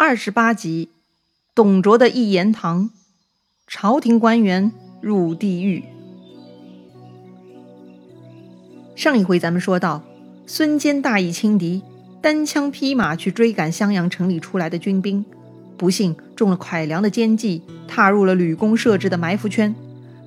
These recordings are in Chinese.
二十八集，董卓的一言堂，朝廷官员入地狱。上一回咱们说到，孙坚大意轻敌，单枪匹马去追赶襄阳城里出来的军兵，不幸中了蒯良的奸计，踏入了吕公设置的埋伏圈，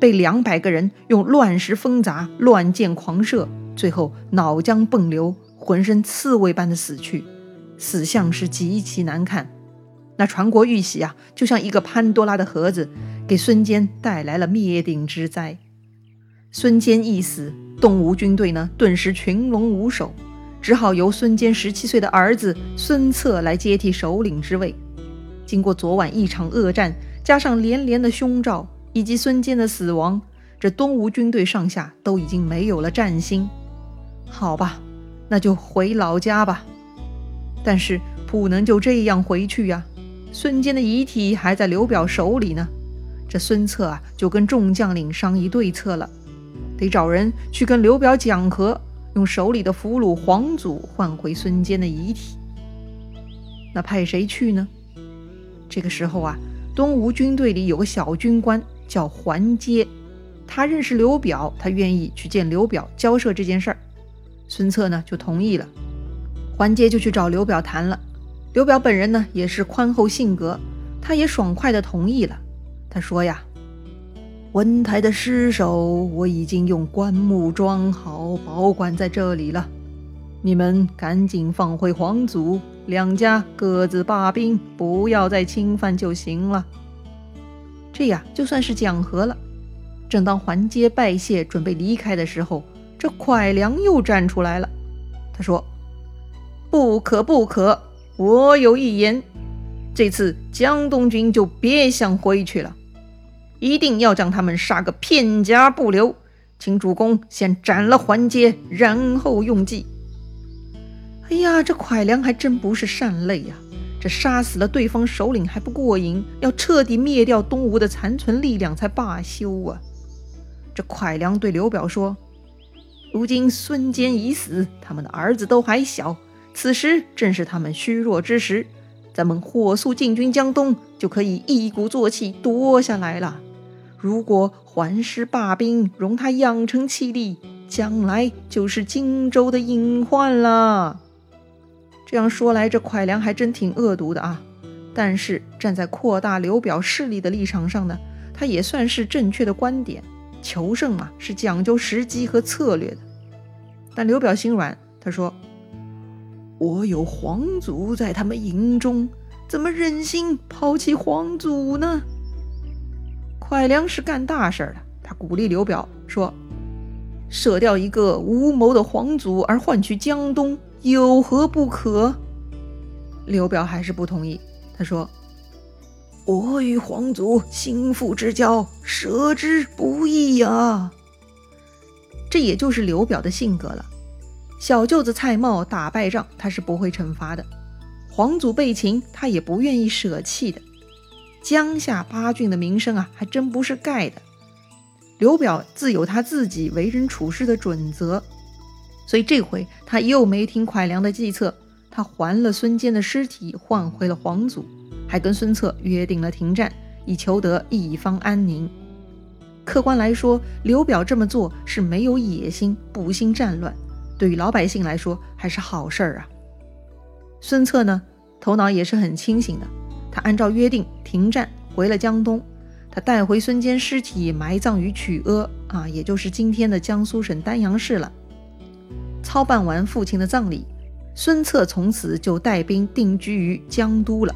被两百个人用乱石封砸、乱箭狂射，最后脑浆迸流，浑身刺猬般的死去，死相是极其难看。那传国玉玺啊，就像一个潘多拉的盒子，给孙坚带来了灭顶之灾。孙坚一死，东吴军队呢，顿时群龙无首，只好由孙坚十七岁的儿子孙策来接替首领之位。经过昨晚一场恶战，加上连连的凶兆，以及孙坚的死亡，这东吴军队上下都已经没有了战心。好吧，那就回老家吧。但是不能就这样回去呀。孙坚的遗体还在刘表手里呢，这孙策啊就跟众将领商议对策了，得找人去跟刘表讲和，用手里的俘虏黄祖换回孙坚的遗体。那派谁去呢？这个时候啊，东吴军队里有个小军官叫桓阶，他认识刘表，他愿意去见刘表交涉这件事儿。孙策呢就同意了，桓阶就去找刘表谈了。刘表本人呢也是宽厚性格，他也爽快地同意了。他说呀：“文台的尸首我已经用棺木装好，保管在这里了。你们赶紧放回皇祖，两家各自罢兵，不要再侵犯就行了。这呀就算是讲和了。”正当桓阶拜谢准备离开的时候，这蒯良又站出来了。他说：“不可，不可！”我有一言，这次江东军就别想回去了，一定要将他们杀个片甲不留。请主公先斩了桓阶，然后用计。哎呀，这蒯良还真不是善类呀！这杀死了对方首领还不过瘾，要彻底灭掉东吴的残存力量才罢休啊！这蒯良对刘表说：“如今孙坚已死，他们的儿子都还小。”此时正是他们虚弱之时，咱们火速进军江东，就可以一鼓作气夺下来了。如果桓师罢兵，容他养成气力，将来就是荆州的隐患了。这样说来，这蒯良还真挺恶毒的啊。但是站在扩大刘表势力的立场上呢，他也算是正确的观点。求胜嘛，是讲究时机和策略的。但刘表心软，他说。我有皇族在他们营中，怎么忍心抛弃皇族呢？蒯良是干大事的，他鼓励刘表说：“舍掉一个无谋的皇族而换取江东，有何不可？”刘表还是不同意，他说：“我与皇族心腹之交，舍之不易呀。”这也就是刘表的性格了。小舅子蔡瑁打败仗，他是不会惩罚的；皇祖被擒，他也不愿意舍弃的。江夏八郡的名声啊，还真不是盖的。刘表自有他自己为人处事的准则，所以这回他又没听蒯良的计策，他还了孙坚的尸体，换回了皇祖，还跟孙策约定了停战，以求得一方安宁。客观来说，刘表这么做是没有野心，不兴战乱。对于老百姓来说还是好事儿啊。孙策呢，头脑也是很清醒的。他按照约定停战，回了江东。他带回孙坚尸体，埋葬于曲阿啊，也就是今天的江苏省丹阳市了。操办完父亲的葬礼，孙策从此就带兵定居于江都了。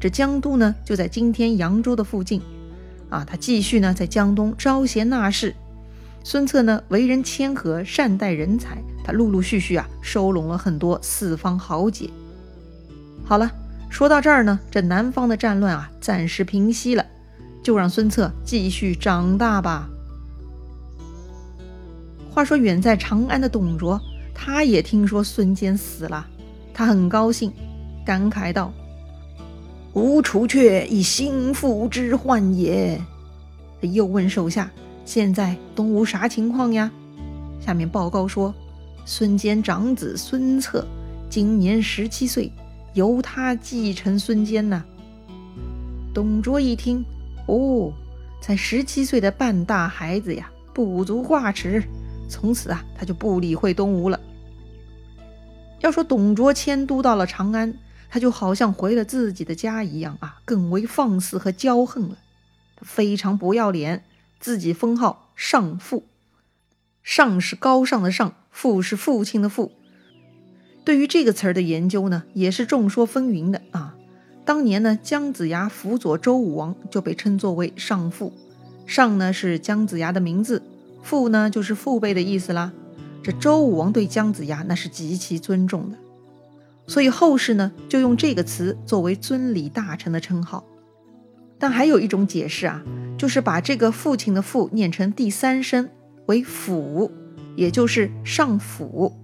这江都呢，就在今天扬州的附近啊。他继续呢，在江东招贤纳士。孙策呢，为人谦和，善待人才。陆陆续续啊，收拢了很多四方豪杰。好了，说到这儿呢，这南方的战乱啊，暂时平息了，就让孙策继续长大吧。话说远在长安的董卓，他也听说孙坚死了，他很高兴，感慨道：“吾除却以心腹之患也。”又问手下：“现在东吴啥情况呀？”下面报告说。孙坚长子孙策今年十七岁，由他继承孙坚呐。董卓一听，哦，才十七岁的半大孩子呀，不足挂齿。从此啊，他就不理会东吴了。要说董卓迁都到了长安，他就好像回了自己的家一样啊，更为放肆和骄横了。他非常不要脸，自己封号上父，上是高尚的上，父是父亲的父。对于这个词儿的研究呢，也是众说纷纭的啊。当年呢，姜子牙辅佐周武王就被称作为上父，上呢是姜子牙的名字，父呢就是父辈的意思啦。这周武王对姜子牙那是极其尊重的，所以后世呢就用这个词作为尊礼大臣的称号。但还有一种解释啊，就是把这个父亲的父念成第三声为辅，也就是上辅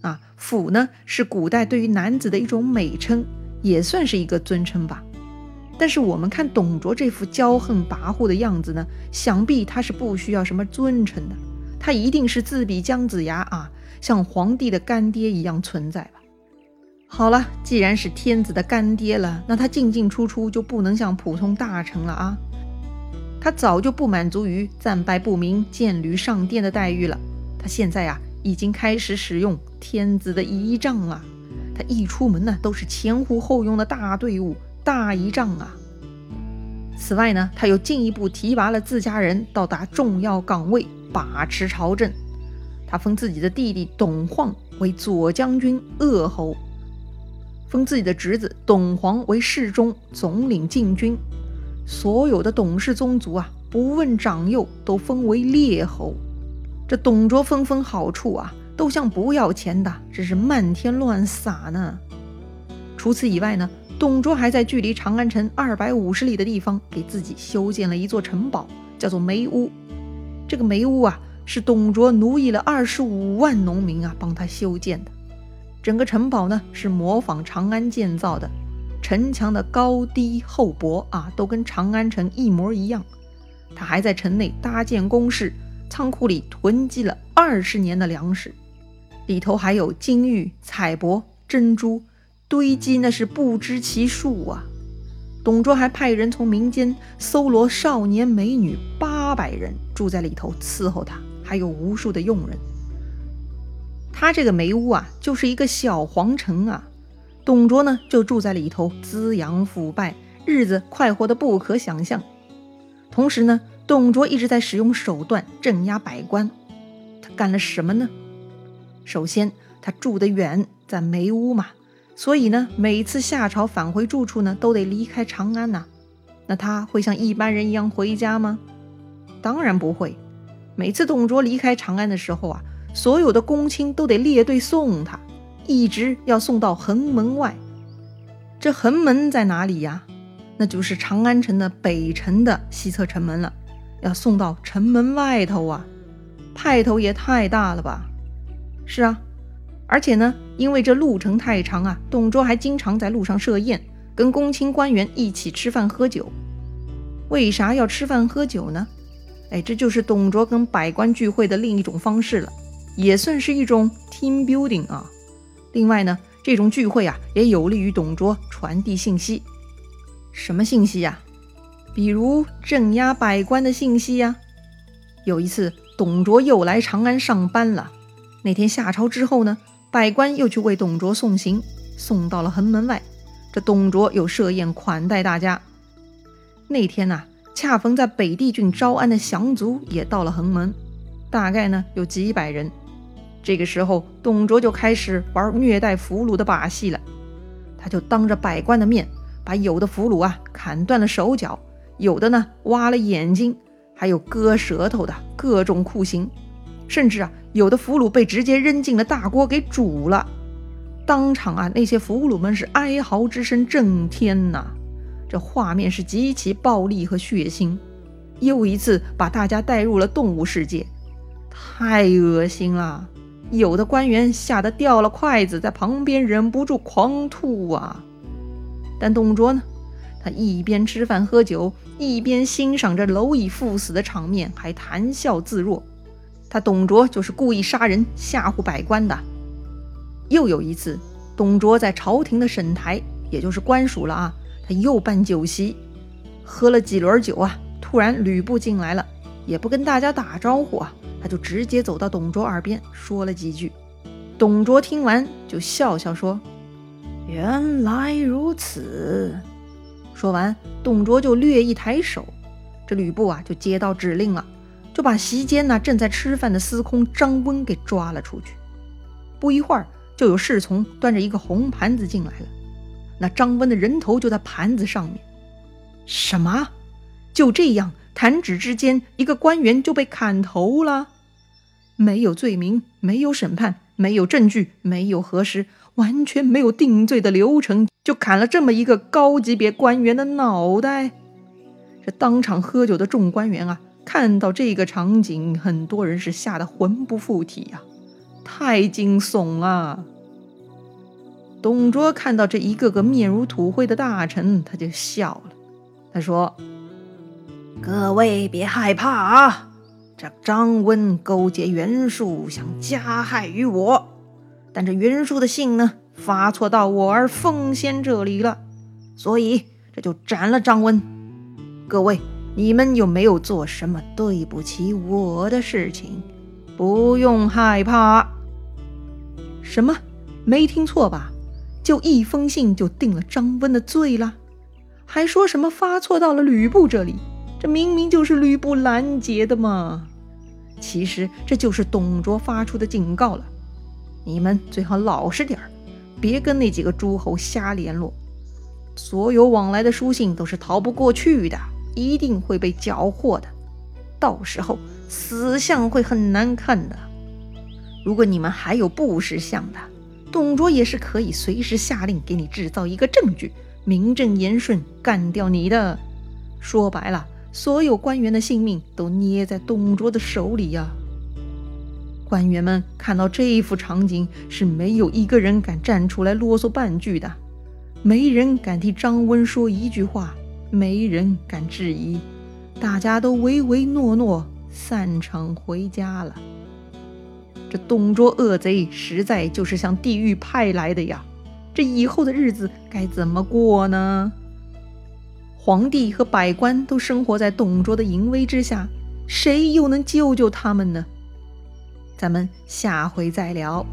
啊。辅呢是古代对于男子的一种美称。也算是一个尊称吧，但是我们看董卓这副骄横跋扈的样子呢，想必他是不需要什么尊称的，他一定是自比姜子牙啊，像皇帝的干爹一样存在吧。好了，既然是天子的干爹了，那他进进出出就不能像普通大臣了啊。他早就不满足于战败不明、剑履上殿的待遇了，他现在啊，已经开始使用天子的仪仗了。他一出门呢，都是前呼后拥的大队伍、大仪仗啊。此外呢，他又进一步提拔了自家人到达重要岗位，把持朝政。他封自己的弟弟董晃为左将军、鄂侯，封自己的侄子董黄为侍中、总领禁军。所有的董氏宗族啊，不问长幼，都封为列侯。这董卓分封好处啊。都像不要钱的，只是漫天乱撒呢。除此以外呢，董卓还在距离长安城二百五十里的地方给自己修建了一座城堡，叫做梅屋。这个梅屋啊，是董卓奴役了二十五万农民啊帮他修建的。整个城堡呢是模仿长安建造的，城墙的高低厚薄啊都跟长安城一模一样。他还在城内搭建工事，仓库里囤积了二十年的粮食。里头还有金玉、彩帛、珍珠堆积，那是不知其数啊！董卓还派人从民间搜罗少年美女八百人，住在里头伺候他，还有无数的佣人。他这个梅屋啊，就是一个小皇城啊。董卓呢，就住在里头，滋养腐败，日子快活的不可想象。同时呢，董卓一直在使用手段镇压百官，他干了什么呢？首先，他住得远，在梅屋嘛，所以呢，每次下朝返回住处呢，都得离开长安呐。那他会像一般人一样回家吗？当然不会。每次董卓离开长安的时候啊，所有的公卿都得列队送他，一直要送到横门外。这横门在哪里呀？那就是长安城的北城的西侧城门了，要送到城门外头啊，派头也太大了吧！是啊，而且呢，因为这路程太长啊，董卓还经常在路上设宴，跟公卿官员一起吃饭喝酒。为啥要吃饭喝酒呢？哎，这就是董卓跟百官聚会的另一种方式了，也算是一种 team building 啊。另外呢，这种聚会啊，也有利于董卓传递信息。什么信息呀？比如镇压百官的信息呀。有一次，董卓又来长安上班了。那天下朝之后呢，百官又去为董卓送行，送到了横门外。这董卓又设宴款待大家。那天呐，恰逢在北地郡招安的降卒也到了横门，大概呢有几百人。这个时候，董卓就开始玩虐待俘虏的把戏了。他就当着百官的面，把有的俘虏啊砍断了手脚，有的呢挖了眼睛，还有割舌头的各种酷刑。甚至啊，有的俘虏被直接扔进了大锅给煮了，当场啊，那些俘虏们是哀嚎之声震天呐，这画面是极其暴力和血腥，又一次把大家带入了动物世界，太恶心了。有的官员吓得掉了筷子，在旁边忍不住狂吐啊。但董卓呢，他一边吃饭喝酒，一边欣赏着蝼蚁赴死的场面，还谈笑自若。他董卓就是故意杀人吓唬百官的。又有一次，董卓在朝廷的审台，也就是官署了啊，他又办酒席，喝了几轮酒啊，突然吕布进来了，也不跟大家打招呼啊，他就直接走到董卓耳边说了几句。董卓听完就笑笑说：“原来如此。”说完，董卓就略一抬手，这吕布啊就接到指令了。就把席间呢正在吃饭的司空张温给抓了出去。不一会儿，就有侍从端着一个红盘子进来了。那张温的人头就在盘子上面。什么？就这样，弹指之间，一个官员就被砍头了？没有罪名，没有审判，没有证据，没有核实，完全没有定罪的流程，就砍了这么一个高级别官员的脑袋。这当场喝酒的众官员啊！看到这个场景，很多人是吓得魂不附体呀，太惊悚了。董卓看到这一个个面如土灰的大臣，他就笑了。他说：“各位别害怕啊，这张温勾结袁术，想加害于我。但这袁术的信呢，发错到我儿奉先这里了，所以这就斩了张温。各位。”你们有没有做什么对不起我的事情？不用害怕。什么？没听错吧？就一封信就定了张温的罪了？还说什么发错到了吕布这里？这明明就是吕布拦截的嘛！其实这就是董卓发出的警告了。你们最好老实点儿，别跟那几个诸侯瞎联络。所有往来的书信都是逃不过去的。一定会被缴获的，到时候死相会很难看的。如果你们还有不识相的，董卓也是可以随时下令给你制造一个证据，名正言顺干掉你的。说白了，所有官员的性命都捏在董卓的手里呀。官员们看到这一幅场景，是没有一个人敢站出来啰嗦半句的，没人敢替张温说一句话。没人敢质疑，大家都唯唯诺诺，散场回家了。这董卓恶贼实在就是向地狱派来的呀！这以后的日子该怎么过呢？皇帝和百官都生活在董卓的淫威之下，谁又能救救他们呢？咱们下回再聊。